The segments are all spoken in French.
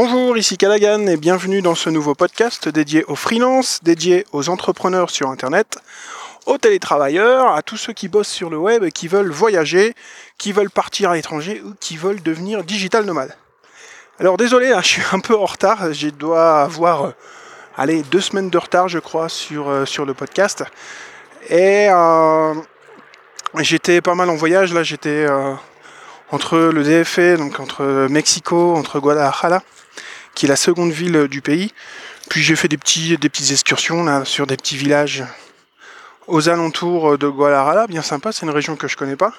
Bonjour, ici Callaghan et bienvenue dans ce nouveau podcast dédié aux freelances, dédié aux entrepreneurs sur Internet, aux télétravailleurs, à tous ceux qui bossent sur le web et qui veulent voyager, qui veulent partir à l'étranger ou qui veulent devenir digital nomade. Alors désolé, hein, je suis un peu en retard, je dois avoir euh, allez, deux semaines de retard je crois sur, euh, le podcast. Et euh, j'étais pas mal en voyage, là j'étais entre le DFE, donc entre Mexico, entre Guadalajara, qui est la seconde ville du pays. Puis j'ai fait des, petits, des petites excursions là, sur des petits villages aux alentours de Guadalajara, bien sympa, c'est une région que je connais pas.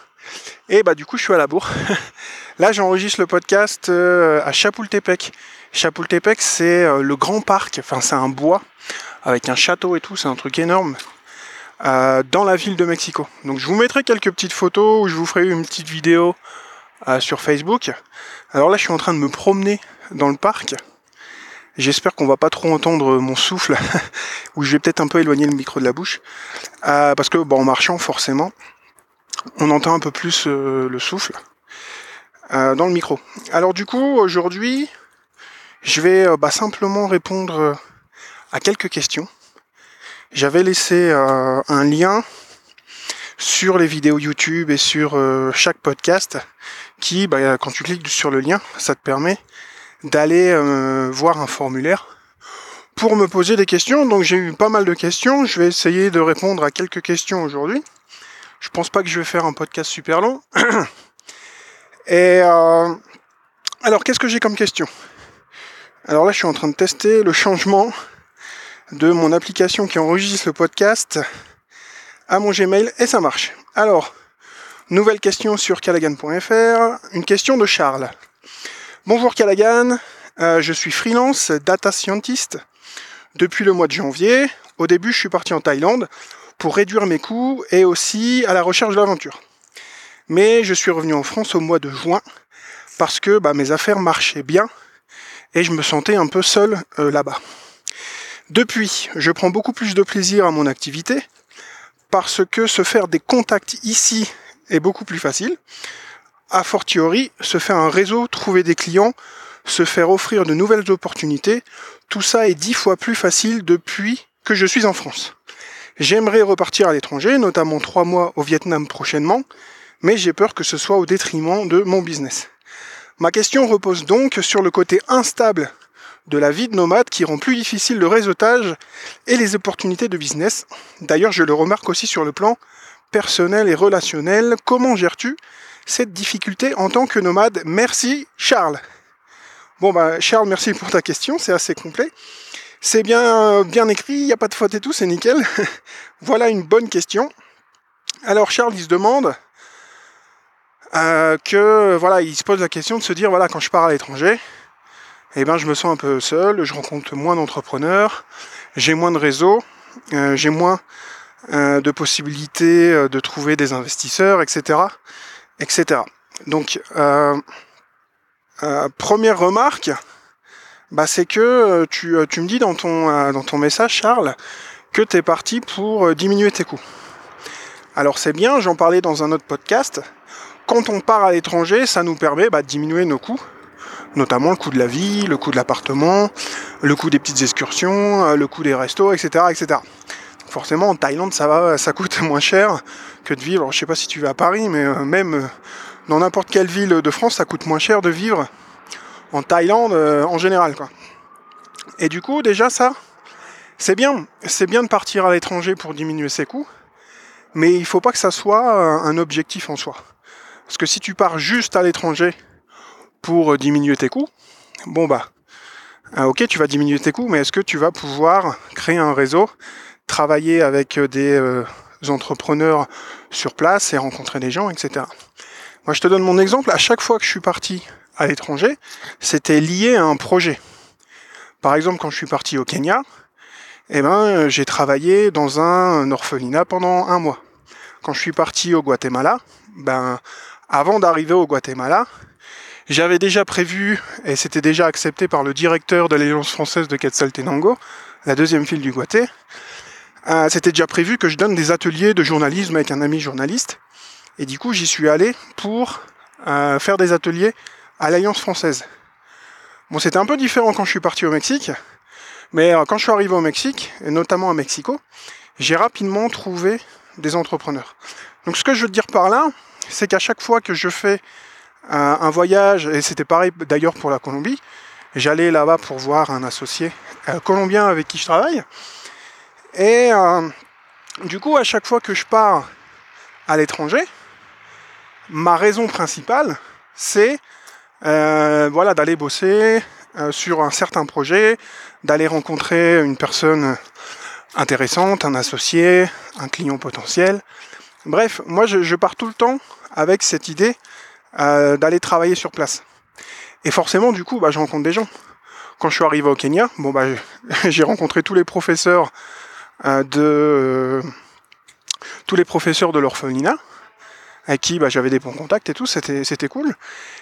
Et bah du coup je suis à la bourre. Là j'enregistre le podcast euh, à Chapultepec. Chapultepec c'est euh, le grand parc, enfin c'est un bois avec un château et tout, c'est un truc énorme. Euh, dans la ville de Mexico. Donc je vous mettrai quelques petites photos ou je vous ferai une petite vidéo euh, sur Facebook. Alors là, je suis en train de me promener dans le parc. J'espère qu'on va pas trop entendre mon souffle, ou je vais peut-être un peu éloigner le micro de la bouche, euh, parce que bon, en marchant, forcément, on entend un peu plus euh, le souffle dans le micro. Alors du coup, aujourd'hui, je vais bah, simplement répondre à quelques questions. J'avais laissé un lien sur les vidéos YouTube et sur euh, chaque podcast qui, bah, quand tu cliques sur le lien, ça te permet d'aller euh, voir un formulaire pour me poser des questions. Donc j'ai eu pas mal de questions. Je vais essayer de répondre à quelques questions aujourd'hui. Je pense pas que je vais faire un podcast super long. Et euh, alors qu'est-ce que j'ai comme question? Alors là je suis en train de tester le changement de mon application qui enregistre le podcast à mon Gmail et ça marche. Alors, nouvelle question sur callaghan.fr, une question de Charles. Bonjour Callaghan, euh, je suis freelance data scientist depuis le mois de janvier. Au début, je suis parti en Thaïlande pour réduire mes coûts et aussi à la recherche de l'aventure. Mais je suis revenu en France au mois de juin parce que bah, mes affaires marchaient bien et je me sentais un peu seul euh, là-bas. Depuis, je prends beaucoup plus de plaisir à mon activité parce que se faire des contacts ici est beaucoup plus facile. A fortiori, se faire un réseau, trouver des clients, se faire offrir de nouvelles opportunités, tout ça est dix fois plus facile depuis que je suis en France. J'aimerais repartir à l'étranger, notamment trois mois au Vietnam prochainement, mais j'ai peur que ce soit au détriment de mon business. Ma question repose donc sur le côté instable de la vie de nomade qui rend plus difficile le réseautage et les opportunités de business. D'ailleurs, je le remarque aussi sur le plan personnel et relationnel. Comment gères-tu cette difficulté en tant que nomade? Merci Charles. Bon bah Charles, merci pour ta question, c'est assez complet. C'est bien écrit, il n'y a pas de faute et tout, c'est nickel. voilà une bonne question. Alors Charles, il se demande euh, que voilà, il se pose la question de se dire voilà, quand je pars à l'étranger, eh ben, je me sens un peu seul, je rencontre moins d'entrepreneurs, j'ai moins de réseaux, euh, j'ai moins de possibilités euh, de trouver des investisseurs, etc. etc. Donc, première remarque, bah, c'est que tu, me dis dans ton, dans ton message, Charles, que tu es parti pour diminuer tes coûts. Alors c'est bien, j'en parlais dans un autre podcast. Quand on part à l'étranger, ça nous permet bah, de diminuer nos coûts notamment le coût de la vie, le coût de l'appartement, le coût des petites excursions, euh, le coût des restos, etc. etc. Forcément, en Thaïlande, ça va, ça coûte moins cher que de vivre. je sais pas si tu vas à Paris, mais euh, même euh, dans n'importe quelle ville de France, ça coûte moins cher de vivre en Thaïlande en général. Quoi. Et du coup, déjà ça, c'est bien. C'est bien de partir à l'étranger pour diminuer ses coûts, mais il faut pas que ça soit un objectif en soi. Parce que si tu pars juste à l'étranger pour diminuer tes coûts, bon bah, euh, ok, tu vas diminuer tes coûts, mais est-ce que tu vas pouvoir créer un réseau, travailler avec des euh, entrepreneurs sur place et rencontrer des gens, etc. Moi, je te donne mon exemple. À chaque fois que je suis parti à l'étranger, c'était lié à un projet. Par exemple, quand je suis parti au Kenya, eh ben, j'ai travaillé dans un orphelinat pendant un mois. Quand je suis parti au Guatemala, ben, avant d'arriver au Guatemala, j'avais déjà prévu, et c'était déjà accepté par le directeur de l'Alliance française de Quetzaltenango, la deuxième file du Guaté, euh, c'était déjà prévu que je donne des ateliers de journalisme avec un ami journaliste. Et du coup, j'y suis allé pour euh, faire des ateliers à l'Alliance française. Bon, c'était un peu différent quand je suis parti au Mexique, mais quand je suis arrivé au Mexique, et notamment à Mexico, j'ai rapidement trouvé des entrepreneurs. Donc ce que je veux dire par là, c'est qu'à chaque fois que je fais un, voyage, et c'était pareil d'ailleurs pour la Colombie, j'allais là-bas pour voir un associé colombien avec qui je travaille. Et du coup, à chaque fois que je pars à l'étranger, ma raison principale, c'est euh, voilà, d'aller bosser euh, sur un certain projet, d'aller rencontrer une personne intéressante, un associé, un client potentiel. Bref, moi je, pars tout le temps avec cette idée euh, d'aller travailler sur place. Et forcément, du coup, bah, je rencontre des gens. Quand je suis arrivé au Kenya, bon, bah, j'ai rencontré tous les professeurs de tous les professeurs de l'orphelinat avec qui bah, j'avais des bons contacts et tout, c'était, cool.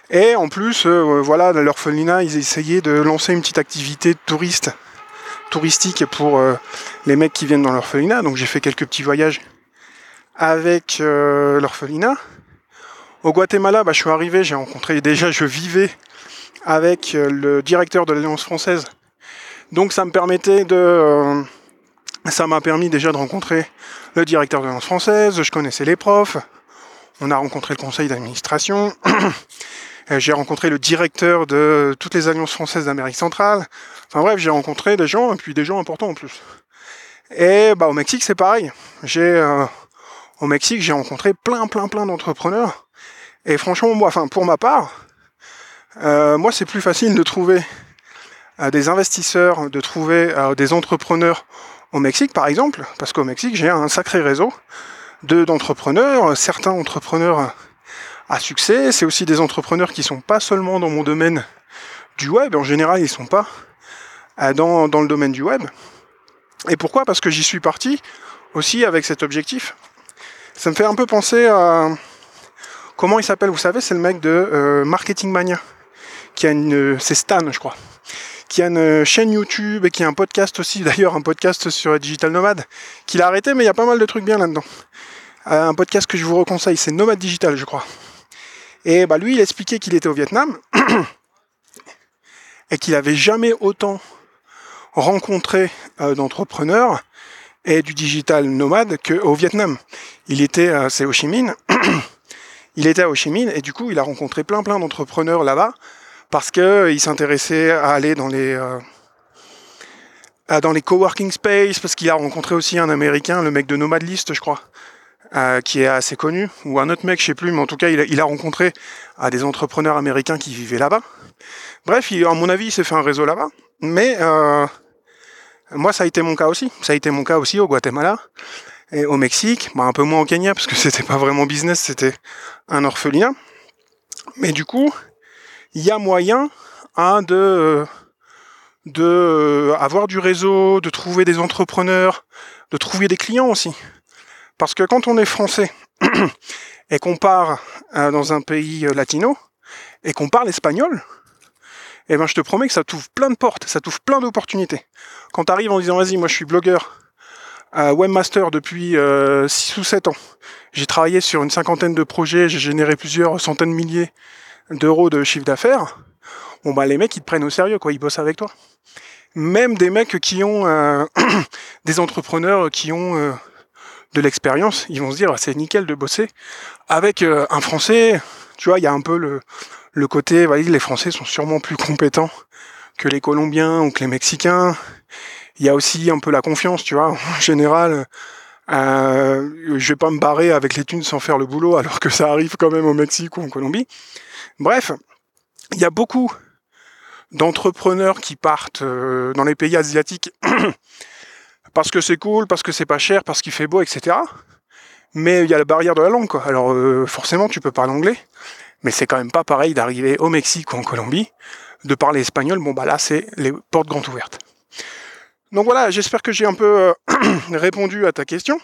Et en plus, euh, voilà, l'orphelinat, ils essayaient de lancer une petite activité touriste, touristique pour euh, les mecs qui viennent dans l'orphelinat. Donc j'ai fait quelques petits voyages avec euh, l'orphelinat. Au Guatemala, bah, je suis arrivé, j'ai rencontré, déjà je vivais avec le directeur de l'Alliance française. Donc ça me permettait de... ça m'a permis déjà de rencontrer le directeur de l'Alliance française, je connaissais les profs, on a rencontré le conseil d'administration. Euh, j'ai rencontré le directeur de toutes les alliances françaises d'Amérique centrale. Enfin bref, j'ai rencontré des gens, et puis des gens importants en plus. Et bah au Mexique, c'est pareil. J'ai euh, au Mexique, j'ai rencontré plein, plein, plein d'entrepreneurs. Et franchement, moi, enfin pour ma part, euh, moi c'est plus facile de trouver des investisseurs, de trouver des entrepreneurs au Mexique, par exemple, parce qu'au Mexique, j'ai un sacré réseau d'entrepreneurs, certains entrepreneurs à succès, c'est aussi des entrepreneurs qui sont pas seulement dans mon domaine du web, en général ils sont pas euh, dans, dans le domaine du web. Et pourquoi? Parce que j'y suis parti aussi avec cet objectif. Ça me fait un peu penser à comment il s'appelle, vous savez, c'est le mec de euh, Marketing Mania, qui a une, c'est Stan, je crois, qui a une chaîne YouTube et qui a un podcast aussi, d'ailleurs un podcast sur Digital Nomad, qu'il a arrêté, mais il y a pas mal de trucs bien là-dedans. Euh, un podcast que je vous reconseille, c'est Nomad Digital, je crois. Et bah lui, il expliquait qu'il était au Vietnam et qu'il avait jamais autant rencontré euh, d'entrepreneurs et du digital nomade qu'au Vietnam. Il était, euh, c'est Ho Chi Minh, il était à Ho Chi Minh et du coup, il a rencontré plein plein d'entrepreneurs là-bas parce qu'il s'intéressait à aller dans les dans les coworking space parce qu'il a rencontré aussi un américain, le mec de Nomad List, je crois, euh, qui est assez connu, ou un autre mec, je sais plus, mais en tout cas, il a, rencontré à des entrepreneurs américains qui vivaient là-bas. Bref, il, à mon avis, il s'est fait un réseau là-bas. Mais euh, moi, ça a été mon cas aussi. Ça a été mon cas aussi au Guatemala au Mexique, bah, un peu moins au Kenya parce que c'était pas vraiment business, c'était un orphelinat. Mais du coup, il y a moyen hein, de de avoir du réseau, de trouver des entrepreneurs, de trouver des clients aussi. Parce que quand on est français et qu'on part euh, dans un pays euh, latino et qu'on parle espagnol, eh ben je te promets que ça t'ouvre plein de portes, ça t'ouvre plein d'opportunités. Quand tu arrives en disant vas-y, moi je suis blogueur, euh, webmaster depuis 6 ou 7 ans, j'ai travaillé sur une cinquantaine de projets, j'ai généré plusieurs centaines de milliers d'euros de chiffre d'affaires, bon bah les mecs ils te prennent au sérieux quoi, ils bossent avec toi. Même des mecs qui ont des entrepreneurs qui ont de l'expérience, ils vont se dire c'est nickel de bosser avec euh, un Français. Tu vois, il y a un peu le, le côté, les Français sont sûrement plus compétents que les Colombiens ou que les Mexicains. Il y a aussi un peu la confiance, tu vois. En général, euh, je vais pas me barrer avec les thunes sans faire le boulot, alors que ça arrive quand même au Mexique ou en Colombie. Bref, il y a beaucoup d'entrepreneurs qui partent euh, dans les pays asiatiques parce que c'est cool, parce que c'est pas cher, parce qu'il fait beau, etc. Mais il y a la barrière de la langue, quoi. Alors euh, forcément, tu peux parler anglais, mais c'est quand même pas pareil d'arriver au Mexique ou en Colombie, de parler espagnol. Bon bah là, c'est les portes grandes ouvertes. Donc voilà, j'espère que j'ai un peu euh, répondu à ta question.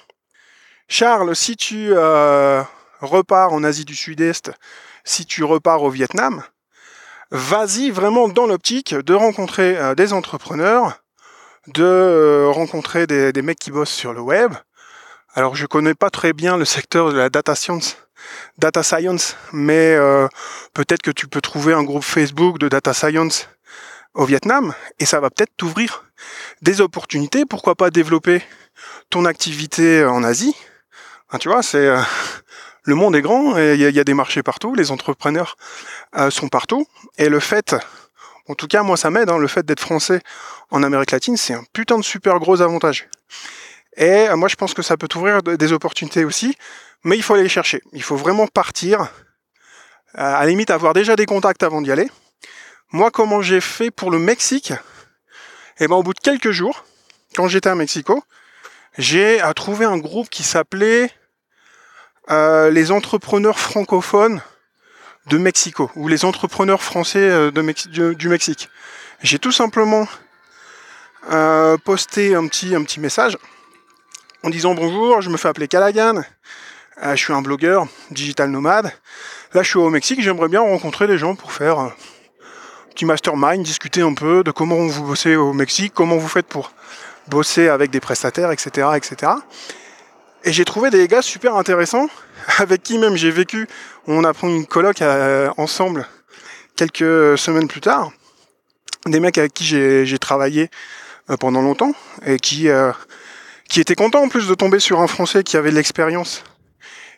Charles, si tu euh, repars en Asie du Sud-Est, si tu repars au Vietnam, vas-y vraiment dans l'optique de rencontrer des entrepreneurs, de euh, rencontrer des, des, mecs qui bossent sur le web. Alors je connais pas très bien le secteur de la data science, mais euh, peut-être que tu peux trouver un groupe Facebook de data science au Vietnam et ça va peut-être t'ouvrir des opportunités. Pourquoi pas développer ton activité en Asie Tu vois, c'est euh, le monde est grand et il y, a des marchés partout, les entrepreneurs euh, sont partout et le fait, en tout cas moi ça m'aide, hein, le fait d'être français en Amérique latine, c'est un putain de super gros avantage. Et euh, moi je pense que ça peut t'ouvrir des opportunités aussi, mais il faut aller les chercher. Il faut vraiment partir, à la limite avoir déjà des contacts avant d'y aller moi, comment j'ai fait pour le Mexique? Eh ben, au bout de quelques jours, quand j'étais à Mexico, j'ai trouvé un groupe qui s'appelait euh, les entrepreneurs francophones de Mexico ou les entrepreneurs français euh, du, Mexique. J'ai tout simplement euh, posté un petit, message en disant bonjour, je me fais appeler Callaghan, je suis un blogueur digital nomade. Là, je suis au Mexique, j'aimerais bien rencontrer les gens pour faire petit mastermind, discuter un peu de comment vous bossez au Mexique, comment vous faites pour bosser avec des prestataires, etc. etc. Et j'ai trouvé des gars super intéressants, avec qui même j'ai vécu, on a pris une colloque euh, ensemble quelques semaines plus tard. Des mecs avec qui j'ai travaillé euh, pendant longtemps, et qui, euh, qui étaient contents en plus de tomber sur un Français qui avait de l'expérience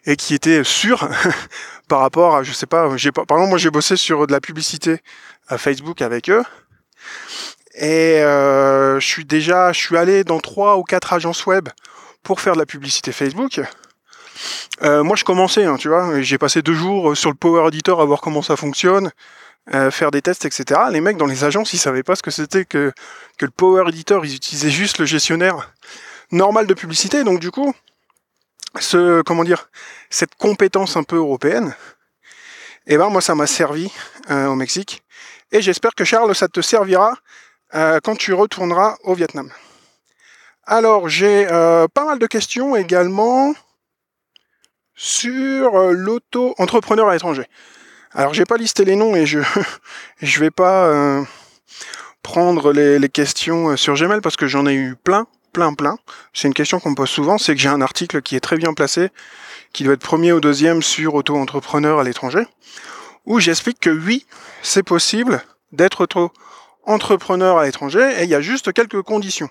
et qui était sûr par rapport à, je sais pas, j'ai par exemple moi j'ai bossé sur de la publicité à Facebook avec eux. Et euh, je suis déjà, je suis allé dans trois ou quatre agences web pour faire de la publicité Facebook. Euh, moi, je commençais, hein, tu vois, j'ai passé deux jours sur le Power Editor à voir comment ça fonctionne, euh, faire des tests, etc. Les mecs dans les agences, ils savaient pas ce que c'était que, que le Power Editor, ils utilisaient juste le gestionnaire normal de publicité. Donc du coup, ce, comment dire, cette compétence un peu européenne, et eh ben moi ça m'a servi au Mexique et j'espère que Charles, ça te servira euh, quand tu retourneras au Vietnam. Alors, j'ai euh, pas mal de questions également sur euh, l'auto-entrepreneur à l'étranger. Alors, j'ai pas listé les noms et je je vais pas prendre les, les, questions sur Gmail parce que j'en ai eu plein, plein, plein. C'est une question qu'on me pose souvent, c'est que j'ai un article qui est très bien placé, qui doit être premier ou deuxième sur auto-entrepreneur à l'étranger où j'explique que oui, c'est possible d'être entrepreneur à l'étranger et il y a juste quelques conditions.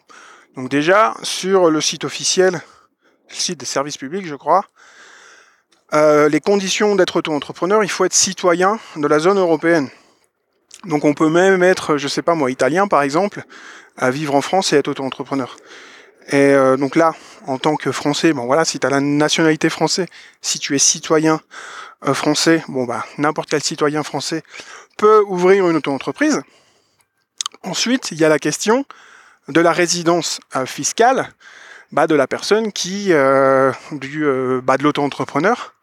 Donc déjà, sur le site officiel, le site des services publics, je crois, euh, les conditions d'être auto-entrepreneur, il faut être citoyen de la zone européenne. Donc on peut même être, je sais pas moi, italien par exemple, à vivre en France et être auto-entrepreneur. Et euh, donc là, en tant que Français, bon voilà, si tu as la nationalité française, si tu es citoyen euh, français, bon bah n'importe quel citoyen français peut ouvrir une auto-entreprise. Ensuite, il y a la question de la résidence euh, fiscale bah, de la personne qui euh, du bah, de l'auto-entrepreneur.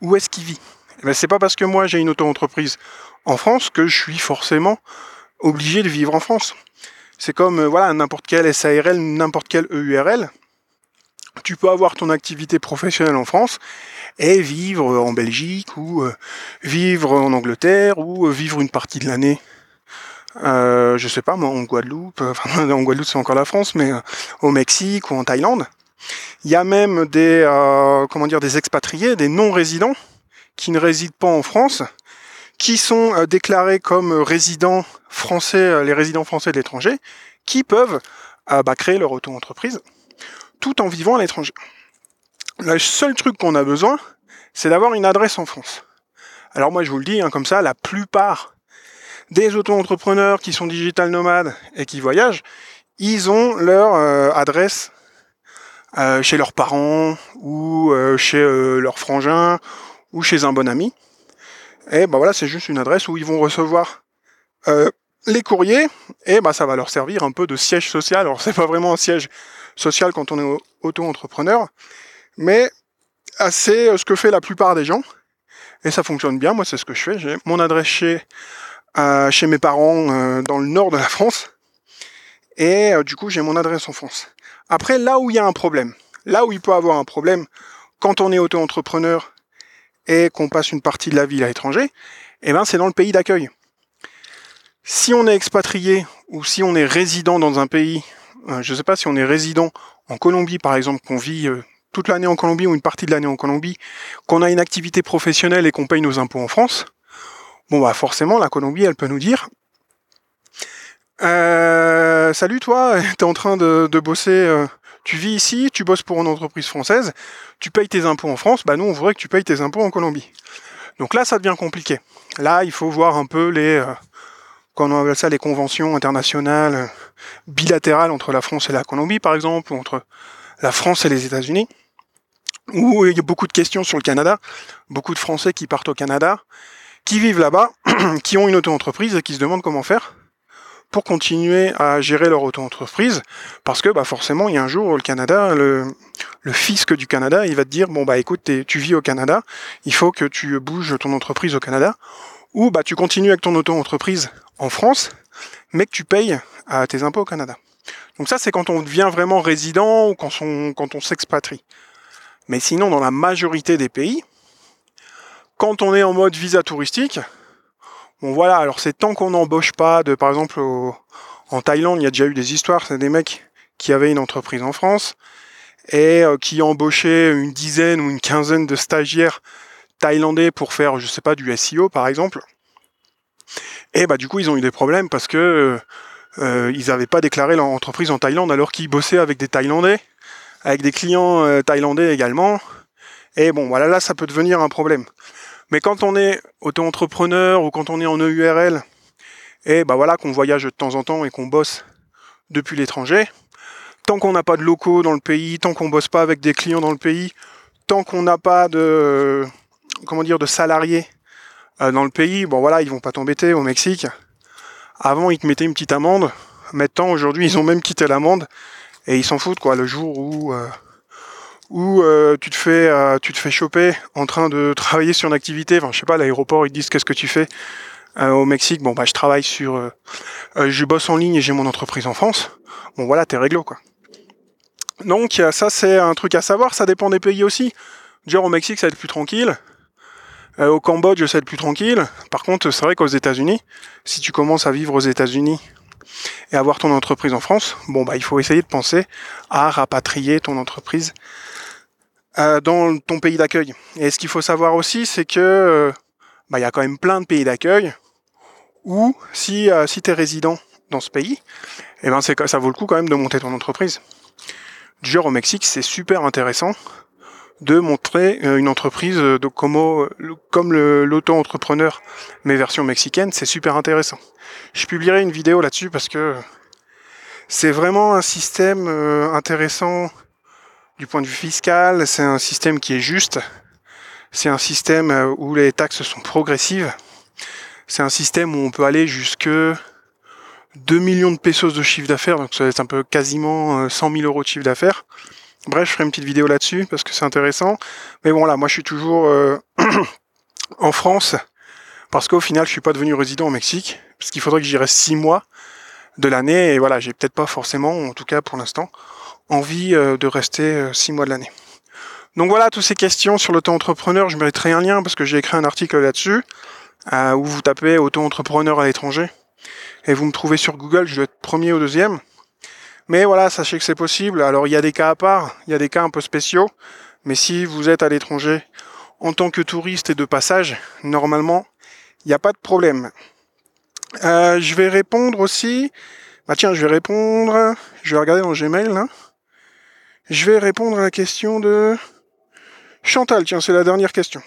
Où est-ce qu'il vit? Eh ben, C'est pas parce que moi j'ai une auto-entreprise en France que je suis forcément obligé de vivre en France. C'est comme voilà n'importe quel SARL, n'importe quel EURL. Tu peux avoir ton activité professionnelle en France et vivre en Belgique ou euh, vivre en Angleterre ou euh, vivre une partie de l'année euh, je sais pas moi en Guadeloupe, enfin en Guadeloupe c'est encore la France, mais au Mexique ou en Thaïlande. Il y a même des comment dire des expatriés, des non-résidents qui ne résident pas en France, qui sont déclarés comme résidents français, les résidents français de l'étranger, qui peuvent bah, créer leur auto-entreprise tout en vivant à l'étranger. Le seul truc qu'on a besoin, c'est d'avoir une adresse en France. Alors moi je vous le dis, hein, comme ça, la plupart des auto-entrepreneurs qui sont digital nomades et qui voyagent, ils ont leur euh, adresse euh, chez leurs parents ou euh, chez leurs frangins ou chez un bon ami. Et ben voilà, c'est juste une adresse où ils vont recevoir les courriers et bah ça va leur servir un peu de siège social. Alors c'est pas vraiment un siège social quand on est auto-entrepreneur, mais c'est ce que fait la plupart des gens. Et ça fonctionne bien, moi c'est ce que je fais. J'ai mon adresse chez, euh, chez mes parents euh, dans le nord de la France. Et euh, du coup j'ai mon adresse en France. Après, là où il y a un problème, là où il peut avoir un problème quand on est auto-entrepreneur et qu'on passe une partie de la vie à l'étranger, eh ben c'est dans le pays d'accueil. Si on est expatrié ou si on est résident dans un pays, je ne sais pas si on est résident en Colombie par exemple, qu'on vit toute l'année en Colombie ou une partie de l'année en Colombie, qu'on a une activité professionnelle et qu'on paye nos impôts en France, bon bah forcément la Colombie elle peut nous dire Euh, salut toi, tu es en train de, bosser, euh, tu vis ici, tu bosses pour une entreprise française, tu payes tes impôts en France, bah nous on voudrait que tu payes tes impôts en Colombie. Donc là ça devient compliqué. Là il faut voir un peu les, euh, on appelle ça, les conventions internationales euh, bilatérales entre la France et la Colombie par exemple, ou entre la France et les États-Unis, où il y a beaucoup de questions sur le Canada, beaucoup de Français qui partent au Canada, qui vivent là-bas, qui ont une auto-entreprise et qui se demandent comment faire pour continuer à gérer leur auto-entreprise, parce que bah, forcément, il y a un jour, le Canada, le, fisc du Canada, il va te dire, bon bah écoute, tu vis au Canada, il faut que tu bouges ton entreprise au Canada, ou bah tu continues avec ton auto-entreprise en France, mais que tu payes à tes impôts au Canada. Donc ça, c'est quand on devient vraiment résident ou quand on, quand on s'expatrie. Mais sinon, dans la majorité des pays, quand on est en mode visa touristique, Bon voilà, alors c'est tant qu'on n'embauche pas de, par exemple, en Thaïlande, il y a déjà eu des histoires, c'est des mecs qui avaient une entreprise en France et euh, qui embauchaient une dizaine ou une quinzaine de stagiaires thaïlandais pour faire, je sais pas, du SEO par exemple. Et bah du coup, ils ont eu des problèmes parce que euh, ils n'avaient pas déclaré leur entreprise en Thaïlande alors qu'ils bossaient avec des Thaïlandais, avec des clients euh, thaïlandais également. Et bon, voilà, là, ça peut devenir un problème. Mais quand on est auto-entrepreneur ou quand on est en EURL, et bah voilà qu'on voyage de temps en temps et qu'on bosse depuis l'étranger, tant qu'on n'a pas de locaux dans le pays, tant qu'on bosse pas avec des clients dans le pays, tant qu'on n'a pas de comment dire de salariés euh, dans le pays, bon voilà, ils vont pas t'embêter au Mexique. Avant, ils te mettaient une petite amende. Maintenant, aujourd'hui, ils ont même quitté l'amende et ils s'en foutent quoi. Le jour où euh, où euh, tu te fais euh, tu te fais choper en train de travailler sur une activité, enfin je sais pas, l'aéroport ils disent qu'est-ce que tu fais euh, au Mexique, bon bah je travaille sur je bosse en ligne et j'ai mon entreprise en France. Bon voilà, t'es réglo quoi. Donc ça c'est un truc à savoir, ça dépend des pays aussi. Genre au Mexique ça va être plus tranquille. au Cambodge ça va être plus tranquille. Par contre c'est vrai qu'aux États-Unis, si tu commences à vivre aux États-Unis et avoir ton entreprise en France, bon bah il faut essayer de penser à rapatrier ton entreprise euh, dans ton pays d'accueil. Et ce qu'il faut savoir aussi, c'est que euh, bah, il y a quand même plein de pays d'accueil où si, euh, si tu es résident dans ce pays, eh ben ça vaut le coup quand même de monter ton entreprise. Du genre au Mexique, c'est super intéressant de montrer une entreprise de comme l'auto-entrepreneur, mais version mexicaine, c'est super intéressant. Je publierai une vidéo là-dessus parce que c'est vraiment un système intéressant du point de vue fiscal, c'est un système qui est juste. C'est un système euh, où les taxes sont progressives. C'est un système où on peut aller jusque 2 millions de pesos de chiffre d'affaires, donc ça va être un peu quasiment 100 euh, 000 euros de chiffre d'affaires. Bref, je ferai une petite vidéo là-dessus parce que c'est intéressant. Mais bon, là, moi, je suis toujours euh, en France parce qu'au final, je suis pas devenu résident au Mexique parce qu'il faudrait que j'y reste 6 mois de l'année et voilà, j'ai peut-être pas forcément, en tout cas pour l'instant, envie euh, de rester euh, six mois de l'année. Donc voilà, toutes ces questions sur l'auto-entrepreneur, je mettrai un lien parce que j'ai écrit un article là-dessus, euh, où vous tapez auto-entrepreneur à l'étranger, et vous me trouvez sur Google, je dois être premier ou deuxième. Mais voilà, sachez que c'est possible. Alors il y a des cas à part, il y a des cas un peu spéciaux, mais si vous êtes à l'étranger en tant que touriste et de passage, normalement, il n'y a pas de problème. je vais répondre aussi. Bah tiens, je vais répondre. Je vais regarder dans Gmail là. Je vais répondre à la question de Chantal. Tiens, c'est la dernière question.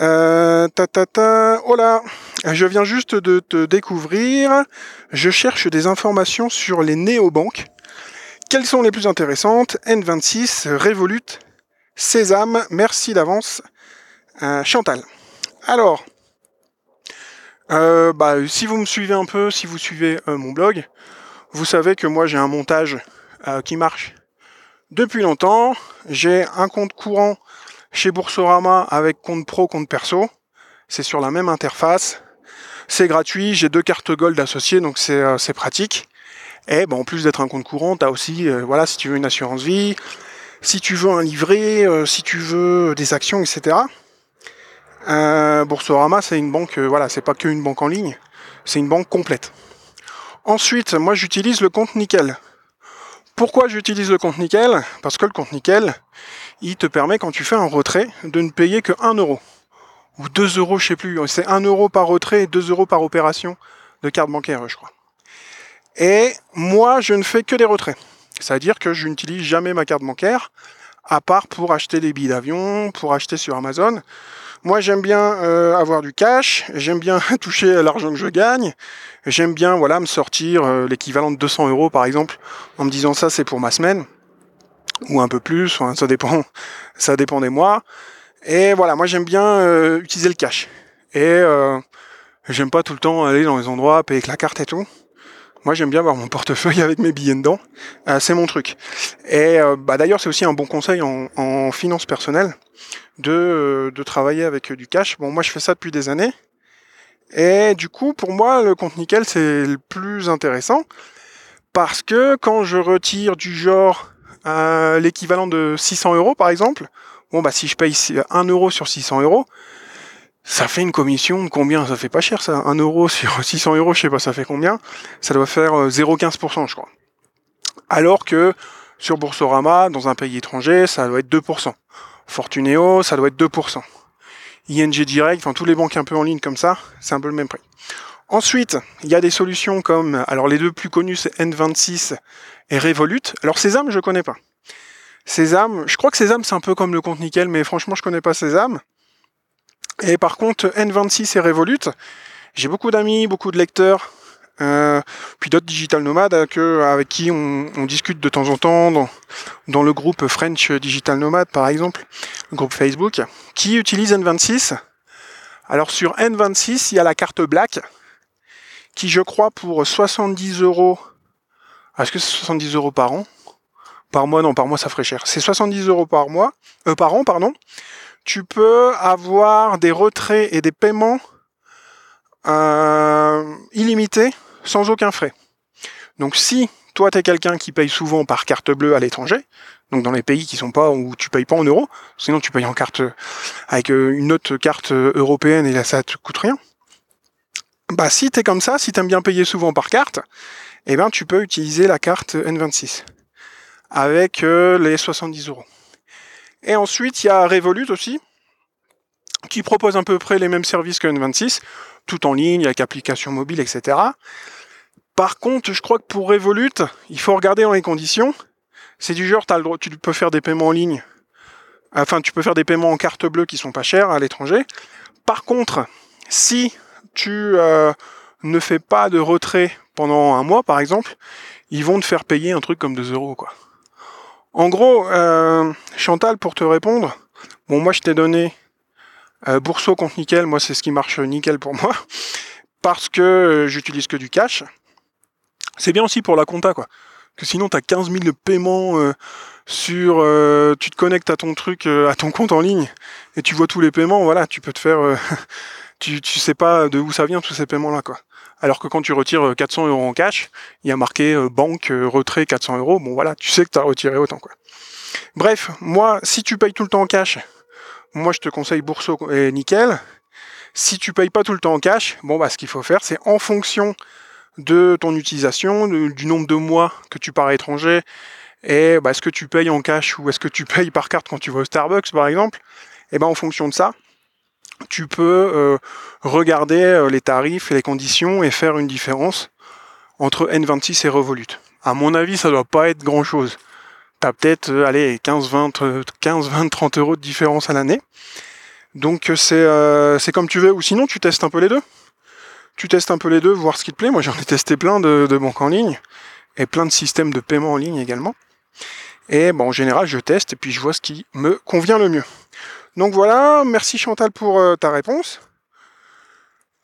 Euh, ta, ta, ta. Oh là, je viens juste de te découvrir. Je cherche des informations sur les néobanques. Quelles sont les plus intéressantes? N26, Revolut, Sésame. Merci d'avance, euh, Chantal. Alors, euh, bah, si vous me suivez un peu, si vous suivez euh, mon blog, vous savez que moi j'ai un montage qui marche depuis longtemps. J'ai un compte courant chez Boursorama avec compte pro, compte perso. C'est sur la même interface. C'est gratuit. J'ai deux cartes Gold associées, donc c'est euh, pratique. Et bon, en plus d'être un compte courant, tu as aussi, euh, voilà, si tu veux une assurance vie, si tu veux un livret, euh, si tu veux des actions, etc. Boursorama, c'est une banque, voilà, c'est pas qu'une banque en ligne, c'est une banque complète. Ensuite, moi j'utilise le compte Nickel. Pourquoi j'utilise le compte nickel? Parce que le compte nickel, il te permet quand tu fais un retrait de ne payer que 1 euro. Ou 2 euros, je sais plus. C'est 1 euro par retrait et 2 euros par opération de carte bancaire, je crois. Et moi, je ne fais que des retraits. C'est-à-dire que je n'utilise jamais ma carte bancaire, à part pour acheter des billets d'avion, pour acheter sur Amazon. Moi, j'aime bien euh, avoir du cash, j'aime bien toucher l'argent que je gagne, j'aime bien voilà me sortir euh, l'équivalent de 200 euros par exemple, en me disant ça c'est pour ma semaine ou un peu plus, ça dépend, ça dépend des mois. Et voilà, moi j'aime bien euh, utiliser le cash. Et j'aime pas tout le temps aller dans les endroits payer avec la carte et tout. Moi, j'aime bien avoir mon portefeuille avec mes billets dedans. Euh, c'est mon truc. Et euh, bah, d'ailleurs, c'est aussi un bon conseil en, en finance personnelle de, euh, de, travailler avec du cash. Bon, moi, je fais ça depuis des années. Et du coup, pour moi, le compte nickel, c'est le plus intéressant. Parce que quand je retire du genre l'équivalent de 600 euros, par exemple, bon, bah, si je paye 1 euro sur 600 euros, ça fait une commission de combien? Ça fait pas cher ça 1 euro sur 600 euros, je sais pas, ça fait combien? Ça doit faire 0,15% euh, je crois. Alors que sur Boursorama, dans un pays étranger, ça doit être 2%. Fortuneo, ça doit être 2%. ING Direct, enfin tous les banques un peu en ligne comme ça, c'est un peu le même prix. Ensuite, il y a des solutions comme, alors les deux plus connus c'est N26 et Revolut. Alors Sésame, je connais pas. Sésame, je crois que Sésame c'est un peu comme le compte nickel, mais franchement je connais pas Sésame. Et par contre, N26 et Revolut, j'ai beaucoup d'amis, beaucoup de lecteurs, puis d'autres digital nomades que, avec qui on, discute de temps en temps dans, le groupe French Digital Nomade par exemple, le groupe Facebook, qui utilise N26. Alors sur N26, il y a la carte Black, qui je crois pour 70 euros, est-ce que c'est 70 euros par an? Par mois, non, par mois ça ferait cher. C'est 70 euros par mois, euh, par an, pardon tu peux avoir des retraits et des paiements euh, illimités sans aucun frais. Donc si toi tu es quelqu'un qui paye souvent par carte bleue à l'étranger, donc dans les pays qui sont pas où tu payes pas en euros, sinon tu payes en carte avec euh, une autre carte européenne et là ça te coûte rien. Bah si tu es comme ça, si tu aimes bien payer souvent par carte, eh ben tu peux utiliser la carte N26 avec euh, les 70 euros. Et ensuite, il y a Revolut aussi, qui propose à peu près les mêmes services que N26, tout en ligne, avec application mobile, etc. Par contre, je crois que pour Revolut, il faut regarder dans les conditions. C'est du genre, as le droit, tu peux faire des paiements en ligne. Enfin, tu peux faire des paiements en carte bleue qui sont pas chers à l'étranger. Par contre, si tu euh, ne fais pas de retrait pendant un mois, par exemple, ils vont te faire payer un truc comme 2 euros, quoi. En gros, euh, Chantal, pour te répondre, bon, moi je t'ai donné euh, Bourseau contre nickel, moi c'est ce qui marche nickel pour moi, parce que euh, j'utilise que du cash. C'est bien aussi pour la compta, quoi. Que sinon, tu as 15 000 paiements euh, sur. tu te connectes à ton truc, à ton compte en ligne, et tu vois tous les paiements, voilà, tu peux te faire. tu, tu sais pas de où ça vient tous ces paiements-là, quoi. Alors que quand tu retires 400 euh, euros en cash, il y a marqué euh, banque euh, retrait 400 euros. Bon voilà, tu sais que tu as retiré autant quoi. Bref, moi, si tu payes tout le temps en cash, moi je te conseille Bourseau et Nickel. Si tu payes pas tout le temps en cash, bon bah ce qu'il faut faire, c'est en fonction de ton utilisation, du nombre de mois que tu pars à l'étranger, et bah, est-ce que tu payes en cash ou est-ce que tu payes par carte quand tu vas au Starbucks par exemple, et ben en fonction de ça, tu peux euh, regarder euh, les tarifs et les conditions et faire une différence entre N26 et Revolut. À mon avis, ça doit pas être grand chose. Tu as peut-être euh, allez, 15, 20, 15, 20, 30 euros de différence à l'année. Donc c'est comme tu veux, ou sinon tu testes un peu les deux. Tu testes un peu les deux, voir ce qui te plaît. Moi j'en ai testé plein de, de banques en ligne et plein de systèmes de paiement en ligne également. Et bon, en général, je teste et puis je vois ce qui me convient le mieux. Donc voilà, merci Chantal pour euh, ta réponse.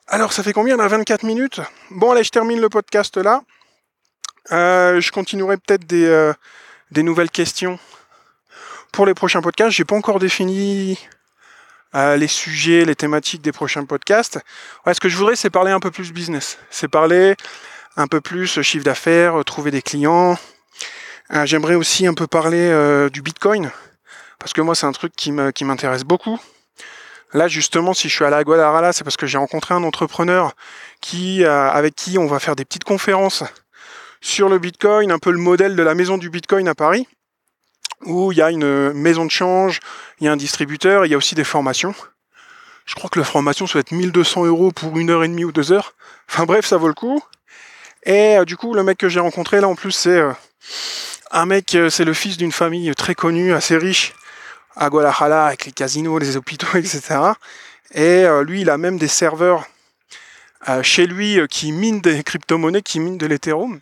Alors ça fait combien a 24 minutes? Bon allez, je termine le podcast là. Euh, je continuerai peut-être des, euh, des, nouvelles questions pour les prochains podcasts. J'ai pas encore défini les sujets, les thématiques des prochains podcasts. ce que je voudrais, c'est parler un peu plus business. C'est parler un peu plus chiffre d'affaires, trouver des clients. J'aimerais aussi un peu parler du Bitcoin parce que moi c'est un truc qui m'intéresse beaucoup. Là justement, si je suis à la Guadalajara, c'est parce que j'ai rencontré un entrepreneur qui, euh, avec qui on va faire des petites conférences sur le Bitcoin, un peu le modèle de la maison du Bitcoin à Paris, où il y a une maison de change, il y a un distributeur, il y a aussi des formations. Je crois que la formation ça va être 1200 euros pour une heure et demie ou deux heures. Enfin bref, ça vaut le coup. Et du coup, le mec que j'ai rencontré là, en plus, c'est un mec, c'est le fils d'une famille très connue, assez riche, à Guadalajara, avec les casinos, les hôpitaux, etc. Et lui, il a même des serveurs chez lui qui minent des crypto-monnaies, qui minent de l'Ethereum.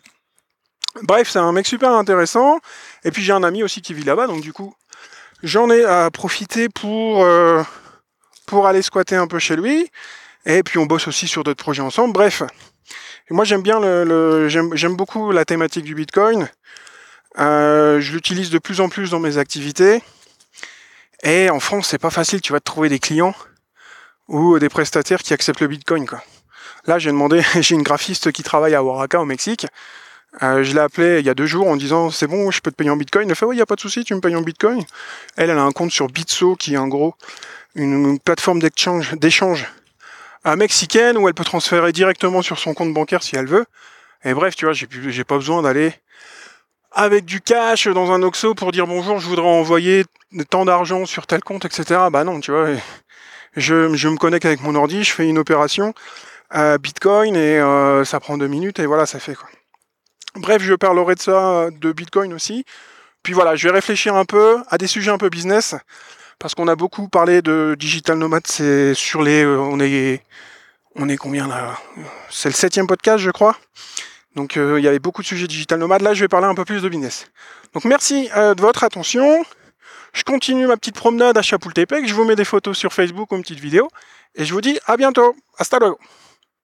Bref, c'est un mec super intéressant. Et puis j'ai un ami aussi qui vit là-bas, donc du coup, j'en ai à profiter pour, euh, pour aller squatter un peu chez lui. Et puis on bosse aussi sur d'autres projets ensemble. Bref, moi j'aime bien le, j'aime beaucoup la thématique du Bitcoin. Euh, je l'utilise de plus en plus dans mes activités. Et en France, c'est pas facile, tu vas te trouver des clients ou des prestataires qui acceptent le Bitcoin. Là, j'ai demandé, j'ai une graphiste qui travaille à Oaxaca au Mexique. Euh, je l'ai appelé il y a deux jours en disant c'est bon, je peux te payer en bitcoin. Elle fait oui, il n'y a pas de souci, tu me payes en bitcoin. Elle, elle a un compte sur Bitso qui est en gros une, plateforme d'échange, d'échange mexicaine où elle peut transférer directement sur son compte bancaire si elle veut. Et bref, tu vois, j'ai, pas besoin d'aller avec du cash dans un Oxo pour dire bonjour, je voudrais envoyer tant d'argent sur tel compte, etc. Bah non, tu vois, je, je me connecte avec mon ordi, je fais une opération à Bitcoin et euh, ça prend deux minutes et voilà, ça fait quoi. Bref, je parlerai de ça, de Bitcoin aussi. Puis voilà, je vais réfléchir un peu à des sujets un peu business, parce qu'on a beaucoup parlé de digital nomade. C'est sur les, euh, on est, on combien là C'est le septième podcast, je crois. Donc euh, il y avait beaucoup de sujets digital nomade. Là, je vais parler un peu plus de business. Donc merci euh, de votre attention. Je continue ma petite promenade à Chapultepec. Je vous mets des photos sur Facebook ou une petite vidéo. Et je vous dis à bientôt. Hasta luego.